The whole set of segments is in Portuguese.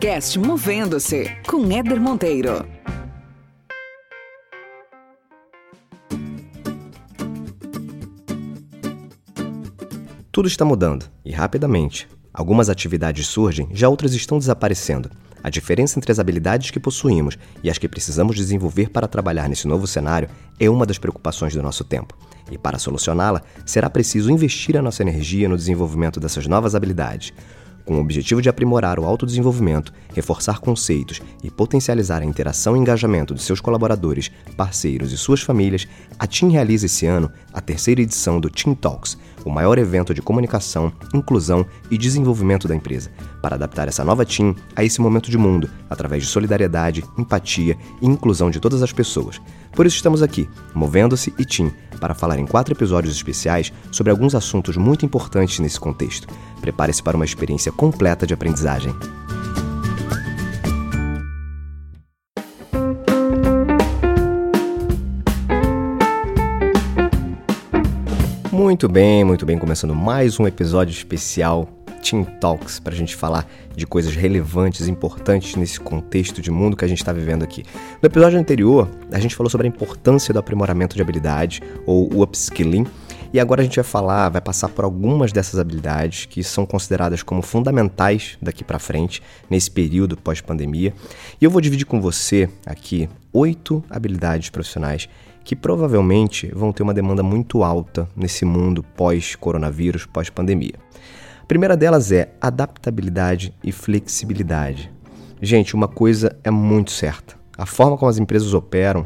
podcast Movendo-se com Éder Monteiro. Tudo está mudando e rapidamente. Algumas atividades surgem, já outras estão desaparecendo. A diferença entre as habilidades que possuímos e as que precisamos desenvolver para trabalhar nesse novo cenário é uma das preocupações do nosso tempo. E para solucioná-la, será preciso investir a nossa energia no desenvolvimento dessas novas habilidades. Com o objetivo de aprimorar o autodesenvolvimento, reforçar conceitos e potencializar a interação e engajamento de seus colaboradores, parceiros e suas famílias, a TIM realiza esse ano a terceira edição do TIM Talks, o maior evento de comunicação, inclusão e desenvolvimento da empresa, para adaptar essa nova TIM a esse momento de mundo, através de solidariedade, empatia e inclusão de todas as pessoas. Por isso estamos aqui, Movendo-se e TIM, para falar em quatro episódios especiais sobre alguns assuntos muito importantes nesse contexto. Prepare-se para uma experiência completa de aprendizagem. Muito bem, muito bem, começando mais um episódio especial Team Talks para a gente falar de coisas relevantes, importantes nesse contexto de mundo que a gente está vivendo aqui. No episódio anterior, a gente falou sobre a importância do aprimoramento de habilidade ou o upskilling. E agora a gente vai falar, vai passar por algumas dessas habilidades que são consideradas como fundamentais daqui para frente, nesse período pós-pandemia. E eu vou dividir com você aqui oito habilidades profissionais que provavelmente vão ter uma demanda muito alta nesse mundo pós-coronavírus, pós-pandemia. A primeira delas é adaptabilidade e flexibilidade. Gente, uma coisa é muito certa: a forma como as empresas operam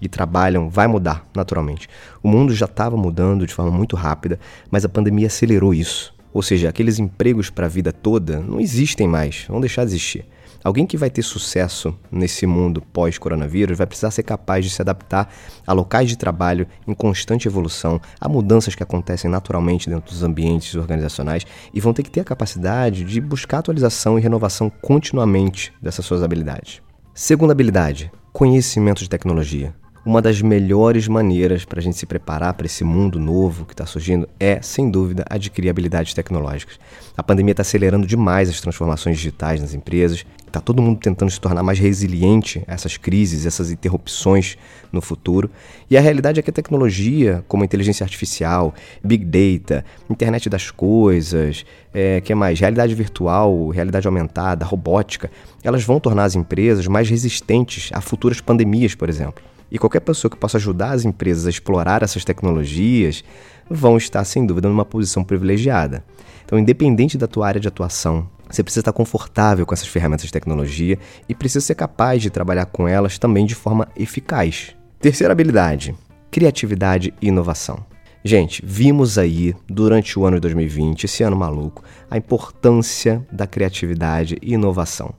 e trabalham vai mudar naturalmente. O mundo já estava mudando de forma muito rápida, mas a pandemia acelerou isso. Ou seja, aqueles empregos para a vida toda não existem mais, vão deixar de existir. Alguém que vai ter sucesso nesse mundo pós-coronavírus vai precisar ser capaz de se adaptar a locais de trabalho em constante evolução, a mudanças que acontecem naturalmente dentro dos ambientes organizacionais e vão ter que ter a capacidade de buscar atualização e renovação continuamente dessas suas habilidades. Segunda habilidade: conhecimento de tecnologia. Uma das melhores maneiras para a gente se preparar para esse mundo novo que está surgindo é, sem dúvida, adquirir habilidades tecnológicas. A pandemia está acelerando demais as transformações digitais nas empresas, está todo mundo tentando se tornar mais resiliente a essas crises, essas interrupções no futuro. E a realidade é que a tecnologia, como a inteligência artificial, big data, internet das coisas, é, que mais? Realidade virtual, realidade aumentada, robótica, elas vão tornar as empresas mais resistentes a futuras pandemias, por exemplo. E qualquer pessoa que possa ajudar as empresas a explorar essas tecnologias vão estar, sem dúvida, numa posição privilegiada. Então, independente da tua área de atuação, você precisa estar confortável com essas ferramentas de tecnologia e precisa ser capaz de trabalhar com elas também de forma eficaz. Terceira habilidade: criatividade e inovação. Gente, vimos aí durante o ano de 2020, esse ano maluco, a importância da criatividade e inovação.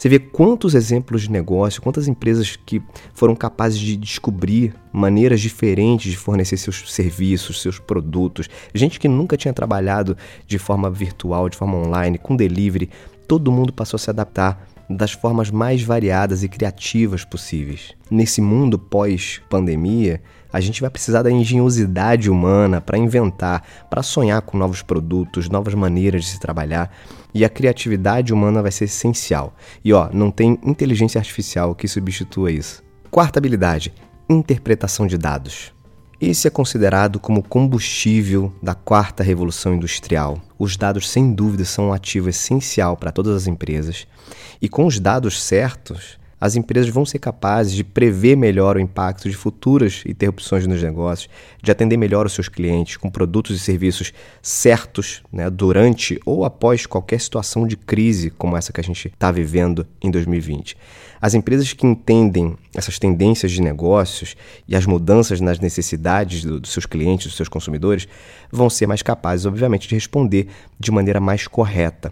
Você vê quantos exemplos de negócio, quantas empresas que foram capazes de descobrir maneiras diferentes de fornecer seus serviços, seus produtos. Gente que nunca tinha trabalhado de forma virtual, de forma online, com delivery. Todo mundo passou a se adaptar das formas mais variadas e criativas possíveis. Nesse mundo pós-pandemia, a gente vai precisar da engenhosidade humana para inventar, para sonhar com novos produtos, novas maneiras de se trabalhar e a criatividade humana vai ser essencial. E ó, não tem inteligência artificial que substitua isso. Quarta habilidade: interpretação de dados. Esse é considerado como combustível da quarta revolução industrial. Os dados, sem dúvida, são um ativo essencial para todas as empresas. E com os dados certos, as empresas vão ser capazes de prever melhor o impacto de futuras interrupções nos negócios, de atender melhor os seus clientes com produtos e serviços certos né, durante ou após qualquer situação de crise como essa que a gente está vivendo em 2020. As empresas que entendem essas tendências de negócios e as mudanças nas necessidades do, dos seus clientes, dos seus consumidores, vão ser mais capazes, obviamente, de responder de maneira mais correta.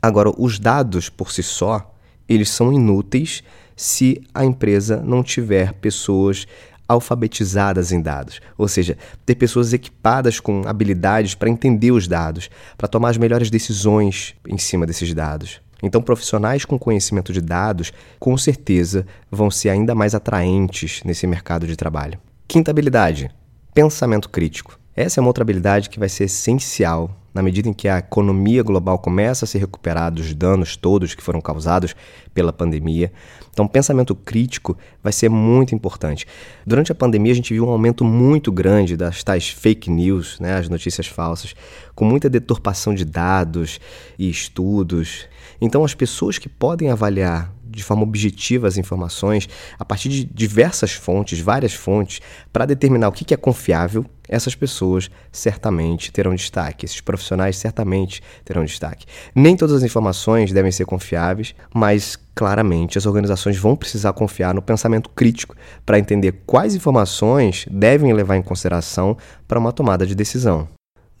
Agora, os dados por si só eles são inúteis se a empresa não tiver pessoas alfabetizadas em dados, ou seja, ter pessoas equipadas com habilidades para entender os dados, para tomar as melhores decisões em cima desses dados. Então, profissionais com conhecimento de dados, com certeza, vão ser ainda mais atraentes nesse mercado de trabalho. Quinta habilidade: pensamento crítico. Essa é uma outra habilidade que vai ser essencial na medida em que a economia global começa a se recuperar dos danos todos que foram causados pela pandemia. Então, pensamento crítico vai ser muito importante. Durante a pandemia, a gente viu um aumento muito grande das tais fake news, né, as notícias falsas, com muita deturpação de dados e estudos. Então, as pessoas que podem avaliar de forma objetiva as informações a partir de diversas fontes, várias fontes, para determinar o que é confiável, essas pessoas certamente terão destaque. Esses profissionais certamente terão destaque. Nem todas as informações devem ser confiáveis, mas claramente as organizações vão precisar confiar no pensamento crítico para entender quais informações devem levar em consideração para uma tomada de decisão.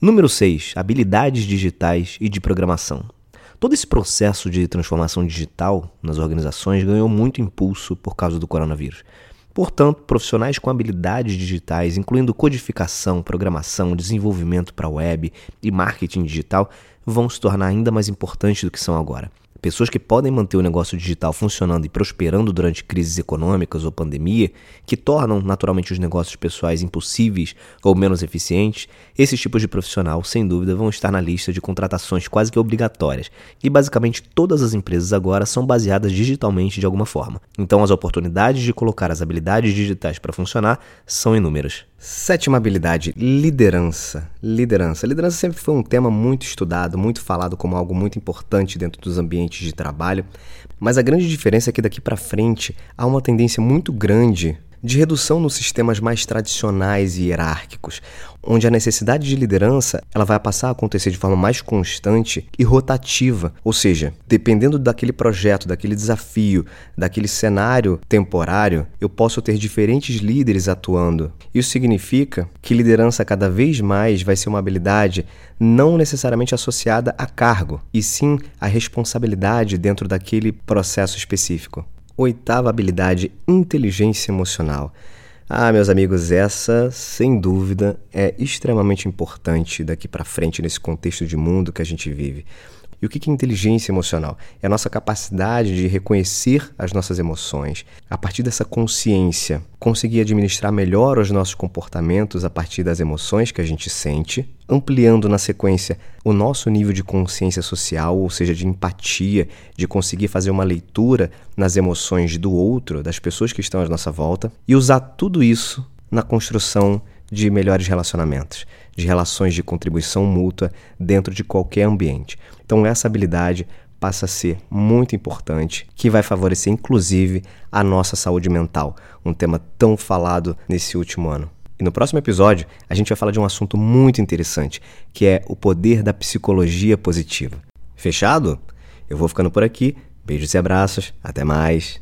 Número 6. Habilidades digitais e de programação. Todo esse processo de transformação digital nas organizações ganhou muito impulso por causa do coronavírus. Portanto, profissionais com habilidades digitais, incluindo codificação, programação, desenvolvimento para web e marketing digital, vão se tornar ainda mais importantes do que são agora. Pessoas que podem manter o negócio digital funcionando e prosperando durante crises econômicas ou pandemia, que tornam naturalmente os negócios pessoais impossíveis ou menos eficientes, esses tipos de profissional, sem dúvida, vão estar na lista de contratações quase que obrigatórias. E basicamente todas as empresas agora são baseadas digitalmente de alguma forma. Então as oportunidades de colocar as habilidades digitais para funcionar são inúmeras. Sétima habilidade, liderança. Liderança. Liderança sempre foi um tema muito estudado, muito falado como algo muito importante dentro dos ambientes de trabalho, mas a grande diferença é que daqui para frente há uma tendência muito grande de redução nos sistemas mais tradicionais e hierárquicos, onde a necessidade de liderança ela vai passar a acontecer de forma mais constante e rotativa, ou seja, dependendo daquele projeto, daquele desafio, daquele cenário temporário, eu posso ter diferentes líderes atuando. Isso significa que liderança cada vez mais vai ser uma habilidade não necessariamente associada a cargo, e sim a responsabilidade dentro daquele processo específico. Oitava habilidade, inteligência emocional. Ah, meus amigos, essa, sem dúvida, é extremamente importante daqui para frente nesse contexto de mundo que a gente vive. E o que é inteligência emocional? É a nossa capacidade de reconhecer as nossas emoções. A partir dessa consciência, conseguir administrar melhor os nossos comportamentos a partir das emoções que a gente sente, ampliando na sequência o nosso nível de consciência social, ou seja, de empatia, de conseguir fazer uma leitura nas emoções do outro, das pessoas que estão à nossa volta, e usar tudo isso na construção de melhores relacionamentos, de relações de contribuição mútua dentro de qualquer ambiente. Então, essa habilidade passa a ser muito importante, que vai favorecer inclusive a nossa saúde mental, um tema tão falado nesse último ano. E no próximo episódio, a gente vai falar de um assunto muito interessante, que é o poder da psicologia positiva. Fechado? Eu vou ficando por aqui. Beijos e abraços. Até mais.